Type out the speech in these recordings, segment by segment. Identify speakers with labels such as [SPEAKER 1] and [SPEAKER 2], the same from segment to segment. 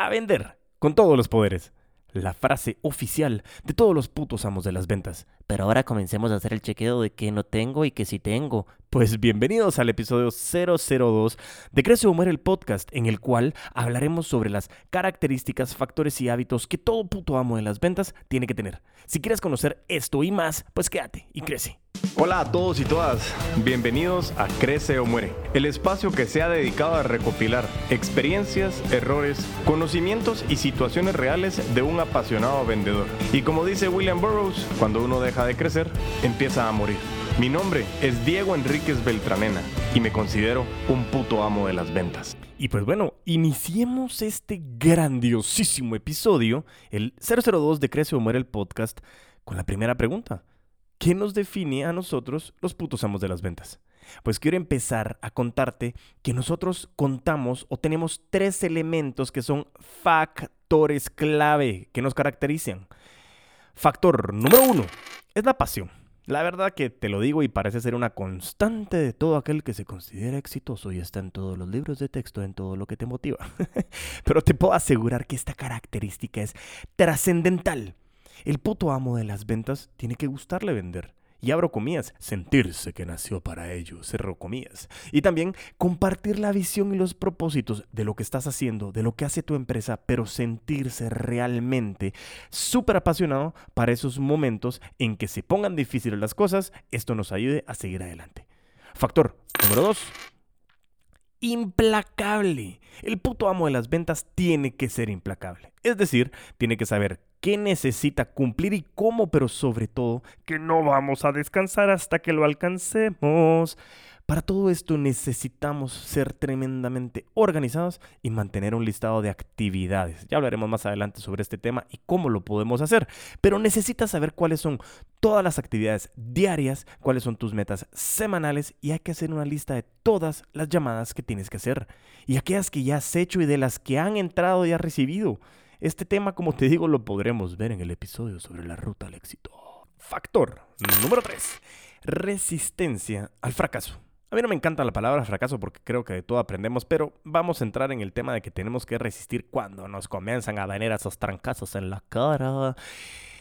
[SPEAKER 1] a vender con todos los poderes. La frase oficial de todos los putos amos de las ventas.
[SPEAKER 2] Pero ahora comencemos a hacer el chequeo de que no tengo y que sí tengo.
[SPEAKER 1] Pues bienvenidos al episodio 002 de Crece o Muere el podcast, en el cual hablaremos sobre las características, factores y hábitos que todo puto amo de las ventas tiene que tener. Si quieres conocer esto y más, pues quédate y crece. Hola a todos y todas, bienvenidos a Crece o Muere, el espacio que se ha dedicado a recopilar experiencias, errores, conocimientos y situaciones reales de un apasionado vendedor. Y como dice William Burroughs, cuando uno deja de crecer, empieza a morir. Mi nombre es Diego Enríquez Beltranena y me considero un puto amo de las ventas. Y pues bueno, iniciemos este grandiosísimo episodio, el 002 de Crece o Muere el podcast, con la primera pregunta. ¿Qué nos define a nosotros los putos amos de las ventas? Pues quiero empezar a contarte que nosotros contamos o tenemos tres elementos que son factores clave que nos caracterizan. Factor número uno es la pasión. La verdad que te lo digo y parece ser una constante de todo aquel que se considera exitoso y está en todos los libros de texto, en todo lo que te motiva. Pero te puedo asegurar que esta característica es trascendental. El puto amo de las ventas tiene que gustarle vender y abro comillas, sentirse que nació para ello, cerro comillas. Y también compartir la visión y los propósitos de lo que estás haciendo, de lo que hace tu empresa, pero sentirse realmente súper apasionado para esos momentos en que se pongan difíciles las cosas, esto nos ayude a seguir adelante. Factor número dos. Implacable. El puto amo de las ventas tiene que ser implacable. Es decir, tiene que saber qué necesita cumplir y cómo, pero sobre todo que no vamos a descansar hasta que lo alcancemos. Para todo esto necesitamos ser tremendamente organizados y mantener un listado de actividades. Ya hablaremos más adelante sobre este tema y cómo lo podemos hacer. Pero necesitas saber cuáles son todas las actividades diarias, cuáles son tus metas semanales y hay que hacer una lista de todas las llamadas que tienes que hacer y aquellas que ya has hecho y de las que han entrado y has recibido. Este tema, como te digo, lo podremos ver en el episodio sobre la ruta al éxito. Factor número 3. Resistencia al fracaso. A mí no me encanta la palabra fracaso porque creo que de todo aprendemos, pero vamos a entrar en el tema de que tenemos que resistir cuando nos comienzan a venir esos trancazos en la cara.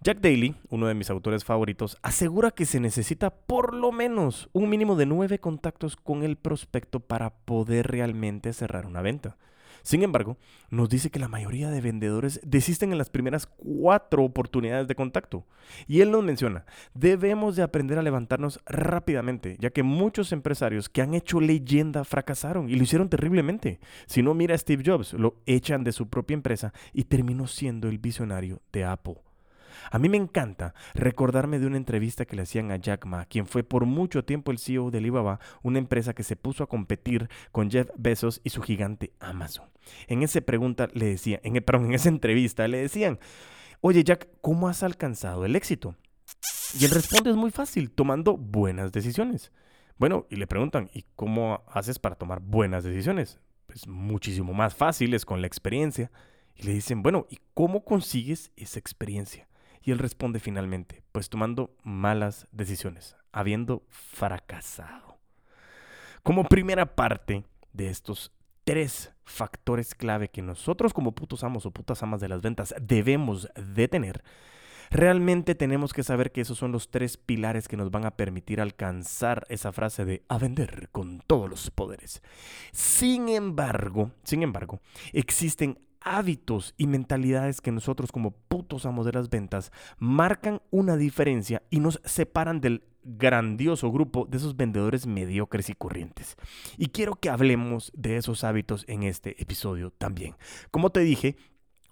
[SPEAKER 1] Jack Daly, uno de mis autores favoritos, asegura que se necesita por lo menos un mínimo de nueve contactos con el prospecto para poder realmente cerrar una venta. Sin embargo, nos dice que la mayoría de vendedores desisten en las primeras cuatro oportunidades de contacto. Y él nos menciona, debemos de aprender a levantarnos rápidamente, ya que muchos empresarios que han hecho leyenda fracasaron y lo hicieron terriblemente. Si no, mira a Steve Jobs, lo echan de su propia empresa y terminó siendo el visionario de Apple. A mí me encanta recordarme de una entrevista que le hacían a Jack Ma, quien fue por mucho tiempo el CEO de Alibaba, una empresa que se puso a competir con Jeff Bezos y su gigante Amazon. En esa pregunta le decía, en, perdón, en esa entrevista le decían, oye Jack, ¿cómo has alcanzado el éxito? Y él responde es muy fácil, tomando buenas decisiones. Bueno, y le preguntan, ¿y cómo haces para tomar buenas decisiones? Pues muchísimo más fácil, es con la experiencia. Y le dicen, bueno, ¿y cómo consigues esa experiencia? Y él responde finalmente, pues tomando malas decisiones, habiendo fracasado. Como primera parte de estos tres factores clave que nosotros como putos amos o putas amas de las ventas debemos de tener, realmente tenemos que saber que esos son los tres pilares que nos van a permitir alcanzar esa frase de a vender con todos los poderes. Sin embargo, sin embargo, existen hábitos y mentalidades que nosotros como putos amos de las ventas marcan una diferencia y nos separan del grandioso grupo de esos vendedores mediocres y corrientes. Y quiero que hablemos de esos hábitos en este episodio también. Como te dije,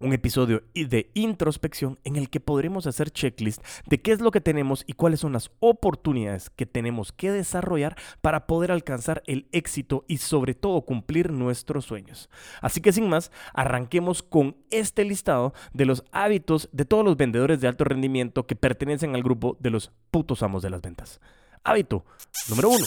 [SPEAKER 1] un episodio de introspección en el que podremos hacer checklist de qué es lo que tenemos y cuáles son las oportunidades que tenemos que desarrollar para poder alcanzar el éxito y sobre todo cumplir nuestros sueños. Así que sin más, arranquemos con este listado de los hábitos de todos los vendedores de alto rendimiento que pertenecen al grupo de los putos amos de las ventas. Hábito número uno.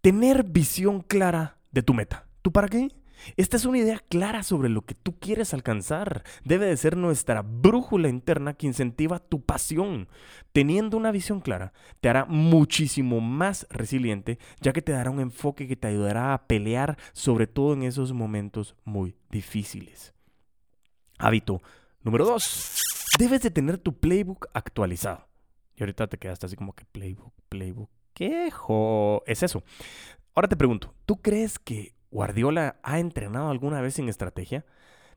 [SPEAKER 1] Tener visión clara de tu meta. ¿Tú para qué? Esta es una idea clara sobre lo que tú quieres alcanzar. Debe de ser nuestra brújula interna que incentiva tu pasión. Teniendo una visión clara, te hará muchísimo más resiliente, ya que te dará un enfoque que te ayudará a pelear, sobre todo en esos momentos muy difíciles. Hábito número dos. Debes de tener tu playbook actualizado. Y ahorita te quedaste así como que playbook, playbook. ¿Qué jo? Es eso. Ahora te pregunto, ¿tú crees que Guardiola ha entrenado alguna vez en estrategia?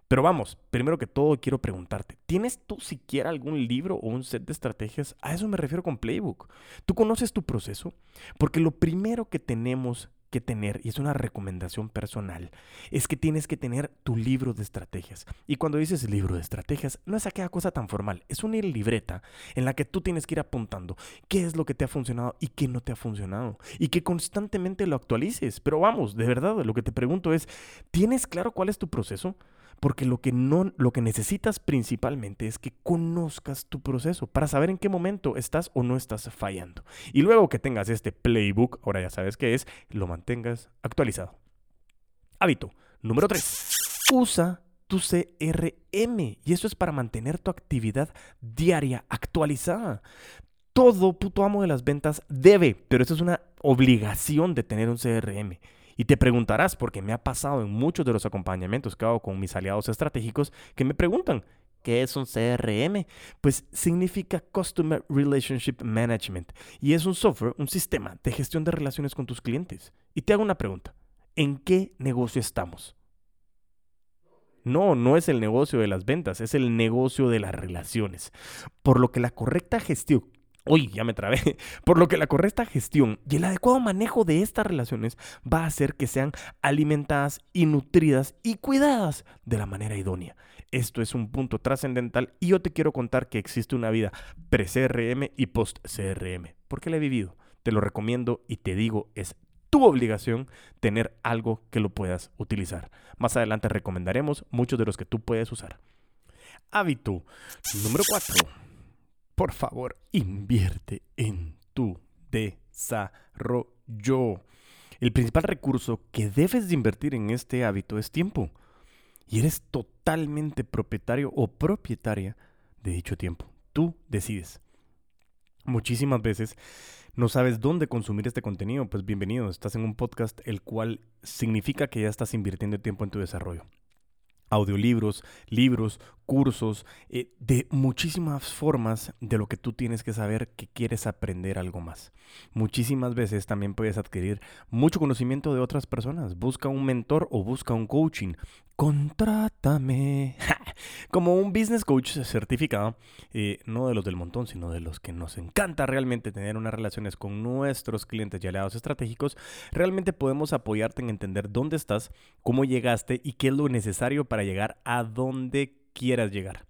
[SPEAKER 1] Pero vamos, primero que todo quiero preguntarte, ¿tienes tú siquiera algún libro o un set de estrategias? A eso me refiero con Playbook. ¿Tú conoces tu proceso? Porque lo primero que tenemos que tener, y es una recomendación personal, es que tienes que tener tu libro de estrategias. Y cuando dices libro de estrategias, no es aquella cosa tan formal, es una libreta en la que tú tienes que ir apuntando qué es lo que te ha funcionado y qué no te ha funcionado. Y que constantemente lo actualices. Pero vamos, de verdad, lo que te pregunto es, ¿tienes claro cuál es tu proceso? Porque lo que, no, lo que necesitas principalmente es que conozcas tu proceso para saber en qué momento estás o no estás fallando. Y luego que tengas este playbook, ahora ya sabes qué es, lo mantengas actualizado. Hábito número 3. Usa tu CRM. Y eso es para mantener tu actividad diaria actualizada. Todo puto amo de las ventas debe, pero eso es una obligación de tener un CRM. Y te preguntarás, porque me ha pasado en muchos de los acompañamientos que hago con mis aliados estratégicos, que me preguntan, ¿qué es un CRM? Pues significa Customer Relationship Management y es un software, un sistema de gestión de relaciones con tus clientes. Y te hago una pregunta, ¿en qué negocio estamos? No, no es el negocio de las ventas, es el negocio de las relaciones. Por lo que la correcta gestión Uy, ya me trabé. Por lo que la correcta gestión y el adecuado manejo de estas relaciones va a hacer que sean alimentadas y nutridas y cuidadas de la manera idónea. Esto es un punto trascendental y yo te quiero contar que existe una vida pre-CRM y post-CRM. Porque la he vivido. Te lo recomiendo y te digo, es tu obligación tener algo que lo puedas utilizar. Más adelante recomendaremos muchos de los que tú puedes usar. Hábito número 4 por favor, invierte en tu desarrollo. El principal recurso que debes de invertir en este hábito es tiempo. Y eres totalmente propietario o propietaria de dicho tiempo. Tú decides. Muchísimas veces no sabes dónde consumir este contenido. Pues bienvenido, estás en un podcast el cual significa que ya estás invirtiendo tiempo en tu desarrollo audiolibros, libros, cursos, eh, de muchísimas formas de lo que tú tienes que saber que quieres aprender algo más. Muchísimas veces también puedes adquirir mucho conocimiento de otras personas. Busca un mentor o busca un coaching. Contrátame. Como un business coach certificado, eh, no de los del montón, sino de los que nos encanta realmente tener unas relaciones con nuestros clientes y aliados estratégicos, realmente podemos apoyarte en entender dónde estás, cómo llegaste y qué es lo necesario para llegar a donde quieras llegar.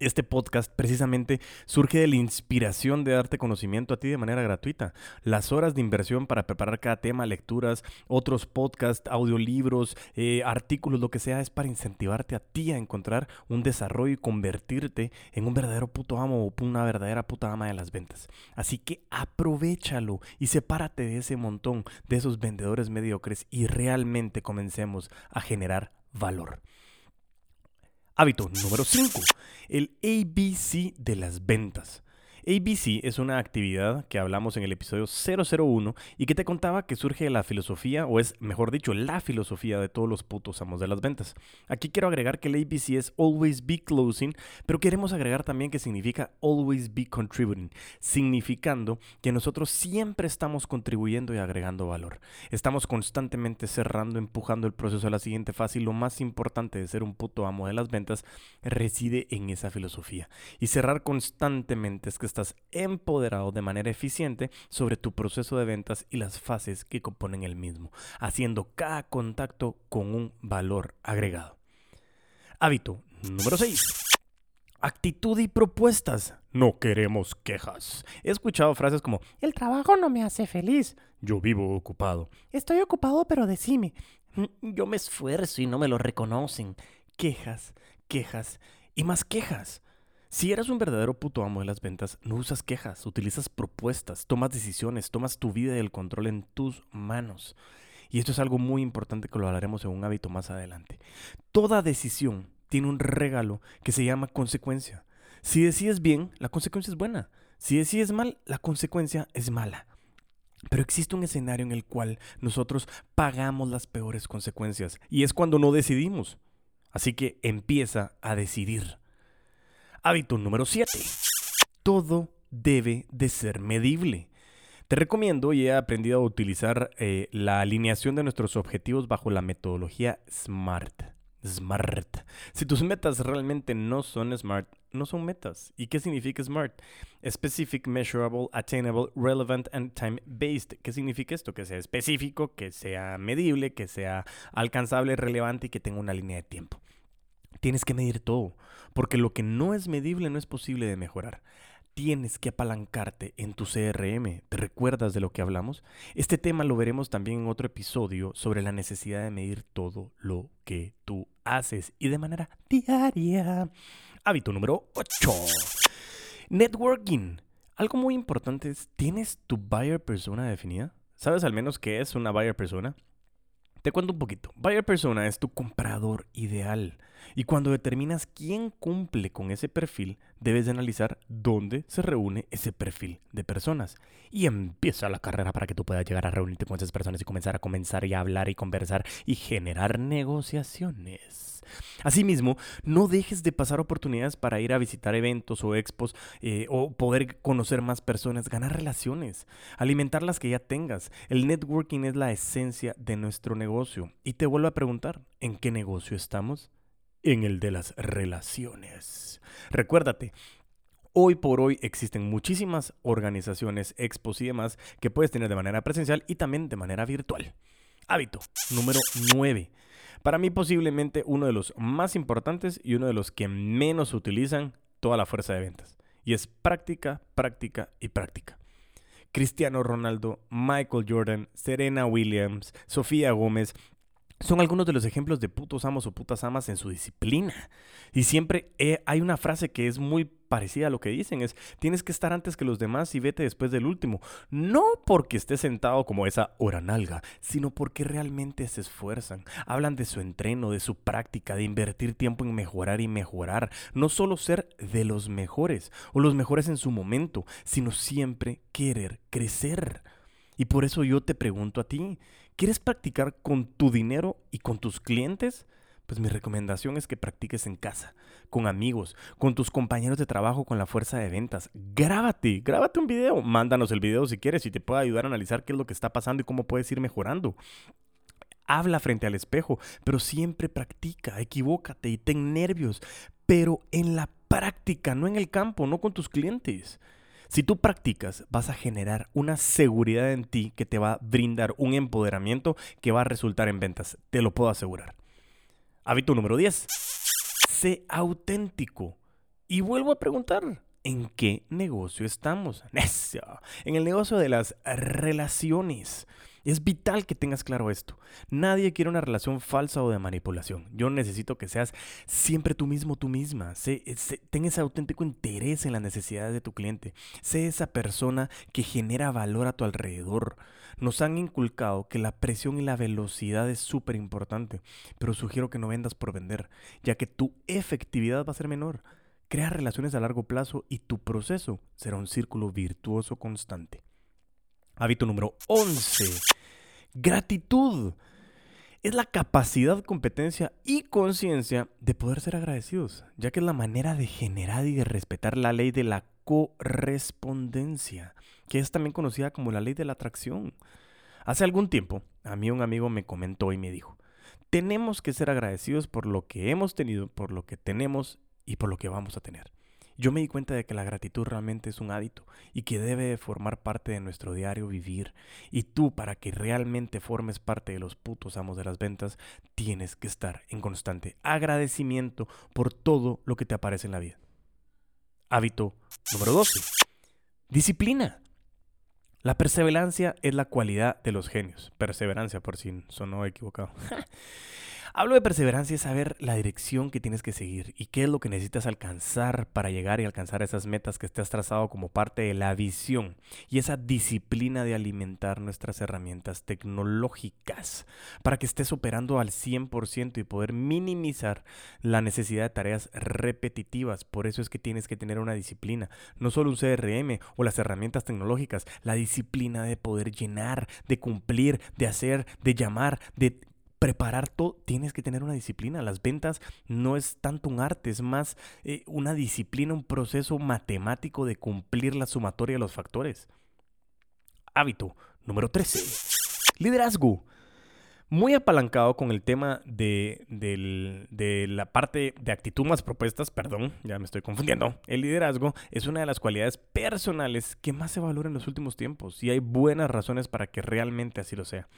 [SPEAKER 1] Este podcast precisamente surge de la inspiración de darte conocimiento a ti de manera gratuita. Las horas de inversión para preparar cada tema, lecturas, otros podcasts, audiolibros, eh, artículos, lo que sea, es para incentivarte a ti a encontrar un desarrollo y convertirte en un verdadero puto amo o una verdadera puta ama de las ventas. Así que aprovechalo y sepárate de ese montón de esos vendedores mediocres y realmente comencemos a generar valor. Hábito número 5. El ABC de las ventas. ABC es una actividad que hablamos en el episodio 001 y que te contaba que surge de la filosofía, o es mejor dicho, la filosofía de todos los putos amos de las ventas. Aquí quiero agregar que el ABC es Always Be Closing, pero queremos agregar también que significa Always Be Contributing, significando que nosotros siempre estamos contribuyendo y agregando valor. Estamos constantemente cerrando, empujando el proceso a la siguiente fase y lo más importante de ser un puto amo de las ventas reside en esa filosofía. Y cerrar constantemente es que estás empoderado de manera eficiente sobre tu proceso de ventas y las fases que componen el mismo, haciendo cada contacto con un valor agregado. Hábito número 6. Actitud y propuestas. No queremos quejas. He escuchado frases como, el trabajo no me hace feliz. Yo vivo ocupado. Estoy ocupado, pero decime.
[SPEAKER 2] Mm, yo me esfuerzo y no me lo reconocen.
[SPEAKER 1] Quejas, quejas y más quejas. Si eres un verdadero puto amo de las ventas, no usas quejas, utilizas propuestas, tomas decisiones, tomas tu vida y el control en tus manos. Y esto es algo muy importante que lo hablaremos en un hábito más adelante. Toda decisión tiene un regalo que se llama consecuencia. Si decides bien, la consecuencia es buena. Si decides mal, la consecuencia es mala. Pero existe un escenario en el cual nosotros pagamos las peores consecuencias y es cuando no decidimos. Así que empieza a decidir. Hábito número 7. Todo debe de ser medible. Te recomiendo y he aprendido a utilizar eh, la alineación de nuestros objetivos bajo la metodología SMART. SMART. Si tus metas realmente no son SMART, no son metas. ¿Y qué significa SMART? Specific, Measurable, Attainable, Relevant and Time-Based. ¿Qué significa esto? Que sea específico, que sea medible, que sea alcanzable, relevante y que tenga una línea de tiempo. Tienes que medir todo, porque lo que no es medible no es posible de mejorar tienes que apalancarte en tu CRM. ¿Te recuerdas de lo que hablamos? Este tema lo veremos también en otro episodio sobre la necesidad de medir todo lo que tú haces y de manera diaria. Hábito número 8. Networking. Algo muy importante es, ¿tienes tu buyer persona definida? ¿Sabes al menos qué es una buyer persona? Te cuento un poquito. Buyer persona es tu comprador ideal. Y cuando determinas quién cumple con ese perfil, debes de analizar dónde se reúne ese perfil de personas. Y empieza la carrera para que tú puedas llegar a reunirte con esas personas y comenzar a comenzar y a hablar y conversar y generar negociaciones. Asimismo, no dejes de pasar oportunidades para ir a visitar eventos o expos eh, o poder conocer más personas, ganar relaciones, alimentar las que ya tengas. El networking es la esencia de nuestro negocio. Y te vuelvo a preguntar, ¿en qué negocio estamos? En el de las relaciones. Recuérdate, Hoy por hoy existen muchísimas organizaciones, expos y demás que puedes tener de manera presencial y también de manera virtual. Hábito número 9. Para mí posiblemente uno de los más importantes y uno de los que menos utilizan toda la fuerza de ventas. Y es práctica, práctica y práctica. Cristiano Ronaldo, Michael Jordan, Serena Williams, Sofía Gómez, son algunos de los ejemplos de putos amos o putas amas en su disciplina. Y siempre hay una frase que es muy parecida a lo que dicen, es tienes que estar antes que los demás y vete después del último. No porque estés sentado como esa oranalga, sino porque realmente se esfuerzan. Hablan de su entreno, de su práctica, de invertir tiempo en mejorar y mejorar. No solo ser de los mejores o los mejores en su momento, sino siempre querer crecer. Y por eso yo te pregunto a ti, ¿quieres practicar con tu dinero y con tus clientes? Pues mi recomendación es que practiques en casa, con amigos, con tus compañeros de trabajo, con la fuerza de ventas. Grábate, grábate un video, mándanos el video si quieres y te puede ayudar a analizar qué es lo que está pasando y cómo puedes ir mejorando. Habla frente al espejo, pero siempre practica, equivócate y ten nervios, pero en la práctica, no en el campo, no con tus clientes. Si tú practicas, vas a generar una seguridad en ti que te va a brindar un empoderamiento que va a resultar en ventas. Te lo puedo asegurar. Hábito número 10. Sé auténtico. Y vuelvo a preguntar, ¿en qué negocio estamos? En el negocio de las relaciones. Es vital que tengas claro esto. Nadie quiere una relación falsa o de manipulación. Yo necesito que seas siempre tú mismo, tú misma. Sé, ten ese auténtico interés en las necesidades de tu cliente. Sé esa persona que genera valor a tu alrededor. Nos han inculcado que la presión y la velocidad es súper importante, pero sugiero que no vendas por vender, ya que tu efectividad va a ser menor. Crea relaciones a largo plazo y tu proceso será un círculo virtuoso constante. Hábito número 11 Gratitud es la capacidad, competencia y conciencia de poder ser agradecidos, ya que es la manera de generar y de respetar la ley de la correspondencia, que es también conocida como la ley de la atracción. Hace algún tiempo, a mí un amigo me comentó y me dijo, tenemos que ser agradecidos por lo que hemos tenido, por lo que tenemos y por lo que vamos a tener. Yo me di cuenta de que la gratitud realmente es un hábito y que debe formar parte de nuestro diario vivir. Y tú, para que realmente formes parte de los putos amos de las ventas, tienes que estar en constante agradecimiento por todo lo que te aparece en la vida. Hábito número 12. Disciplina. La perseverancia es la cualidad de los genios. Perseverancia, por si sonó equivocado. Hablo de perseverancia y saber la dirección que tienes que seguir y qué es lo que necesitas alcanzar para llegar y alcanzar esas metas que te has trazado como parte de la visión y esa disciplina de alimentar nuestras herramientas tecnológicas para que estés operando al 100% y poder minimizar la necesidad de tareas repetitivas. Por eso es que tienes que tener una disciplina, no solo un CRM o las herramientas tecnológicas, la disciplina de poder llenar, de cumplir, de hacer, de llamar, de preparar todo, tienes que tener una disciplina. Las ventas no es tanto un arte, es más eh, una disciplina, un proceso matemático de cumplir la sumatoria de los factores. Hábito número 13. Liderazgo muy apalancado con el tema de, de, la parte de actitud más propuestas, perdón, ya me estoy confundiendo. El liderazgo es una de las cualidades personales que más se valora en los últimos tiempos y hay buenas razones para que realmente así lo sea.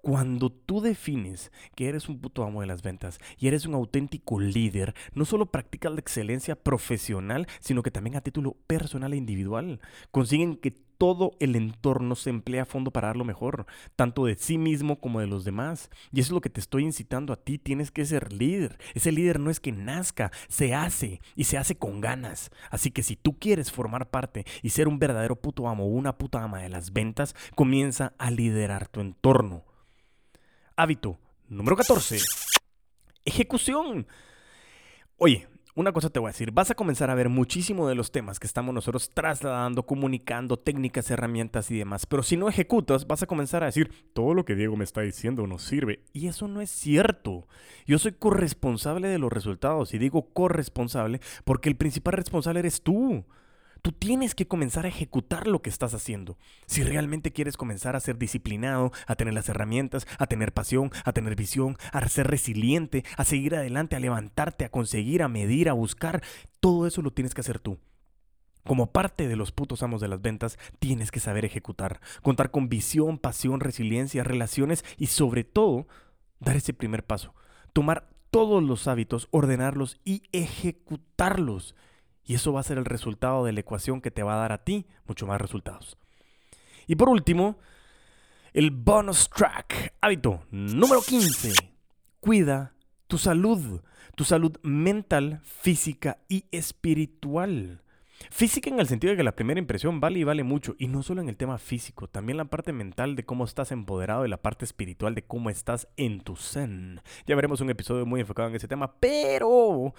[SPEAKER 1] Cuando tú defines que eres un puto amo de las ventas y eres un auténtico líder, no solo practicas la excelencia profesional, sino que también a título personal e individual. Consiguen que todo el entorno se emplea a fondo para dar lo mejor, tanto de sí mismo como de los demás. Y eso es lo que te estoy incitando a ti, tienes que ser líder. Ese líder no es que nazca, se hace y se hace con ganas. Así que si tú quieres formar parte y ser un verdadero puto amo o una puta ama de las ventas, comienza a liderar tu entorno. Hábito número 14. Ejecución. Oye, una cosa te voy a decir, vas a comenzar a ver muchísimo de los temas que estamos nosotros trasladando, comunicando, técnicas, herramientas y demás, pero si no ejecutas, vas a comenzar a decir, todo lo que Diego me está diciendo no sirve. Y eso no es cierto. Yo soy corresponsable de los resultados y digo corresponsable porque el principal responsable eres tú. Tú tienes que comenzar a ejecutar lo que estás haciendo. Si realmente quieres comenzar a ser disciplinado, a tener las herramientas, a tener pasión, a tener visión, a ser resiliente, a seguir adelante, a levantarte, a conseguir, a medir, a buscar, todo eso lo tienes que hacer tú. Como parte de los putos amos de las ventas, tienes que saber ejecutar, contar con visión, pasión, resiliencia, relaciones y sobre todo, dar ese primer paso. Tomar todos los hábitos, ordenarlos y ejecutarlos. Y eso va a ser el resultado de la ecuación que te va a dar a ti mucho más resultados. Y por último, el bonus track. Hábito número 15. Cuida tu salud. Tu salud mental, física y espiritual. Física en el sentido de que la primera impresión vale y vale mucho, y no solo en el tema físico, también la parte mental de cómo estás empoderado y la parte espiritual de cómo estás en tu zen. Ya veremos un episodio muy enfocado en ese tema, pero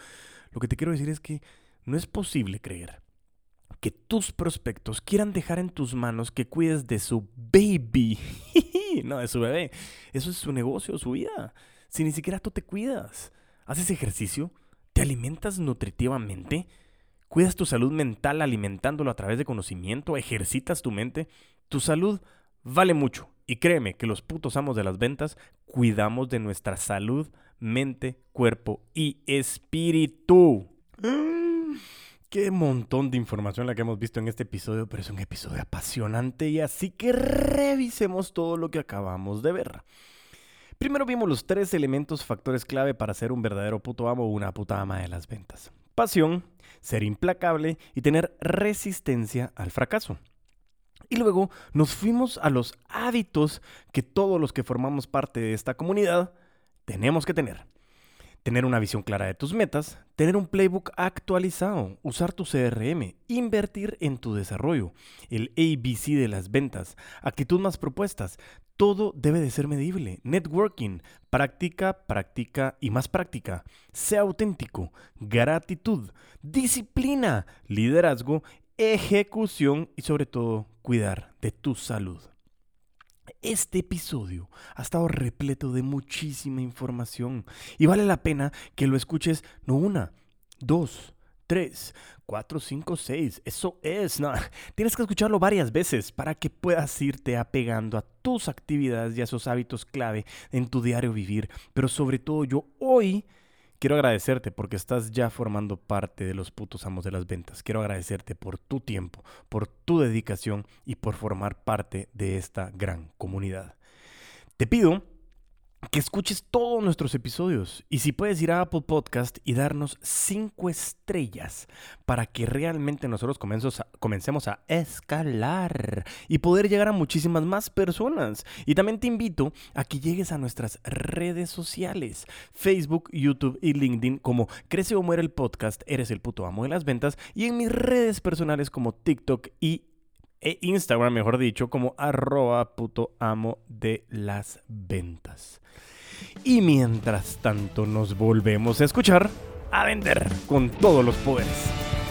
[SPEAKER 1] lo que te quiero decir es que no es posible creer que tus prospectos quieran dejar en tus manos que cuides de su baby, no de su bebé. Eso es su negocio, su vida. Si ni siquiera tú te cuidas, haces ejercicio, te alimentas nutritivamente, cuidas tu salud mental alimentándolo a través de conocimiento, ejercitas tu mente, tu salud vale mucho. Y créeme que los putos amos de las ventas cuidamos de nuestra salud, mente, cuerpo y espíritu. Qué montón de información la que hemos visto en este episodio, pero es un episodio apasionante y así que revisemos todo lo que acabamos de ver. Primero vimos los tres elementos factores clave para ser un verdadero puto amo o una puta ama de las ventas. Pasión, ser implacable y tener resistencia al fracaso. Y luego nos fuimos a los hábitos que todos los que formamos parte de esta comunidad tenemos que tener tener una visión clara de tus metas, tener un playbook actualizado, usar tu CRM, invertir en tu desarrollo, el ABC de las ventas, actitud más propuestas. Todo debe de ser medible. Networking, práctica, práctica y más práctica. Sea auténtico, gratitud, disciplina, liderazgo, ejecución y sobre todo cuidar de tu salud. Este episodio ha estado repleto de muchísima información y vale la pena que lo escuches no una, dos, tres, cuatro, cinco, seis. Eso es, no. Tienes que escucharlo varias veces para que puedas irte apegando a tus actividades y a esos hábitos clave en tu diario vivir. Pero sobre todo yo hoy Quiero agradecerte porque estás ya formando parte de los putos amos de las ventas. Quiero agradecerte por tu tiempo, por tu dedicación y por formar parte de esta gran comunidad. Te pido que escuches todos nuestros episodios y si puedes ir a Apple Podcast y darnos cinco estrellas para que realmente nosotros comencemos a escalar y poder llegar a muchísimas más personas. Y también te invito a que llegues a nuestras redes sociales, Facebook, YouTube y LinkedIn como Crece o Muere el Podcast, Eres el puto amo de las ventas y en mis redes personales como TikTok y e Instagram, mejor dicho, como arroba puto amo de las ventas. Y mientras tanto nos volvemos a escuchar, a vender con todos los poderes.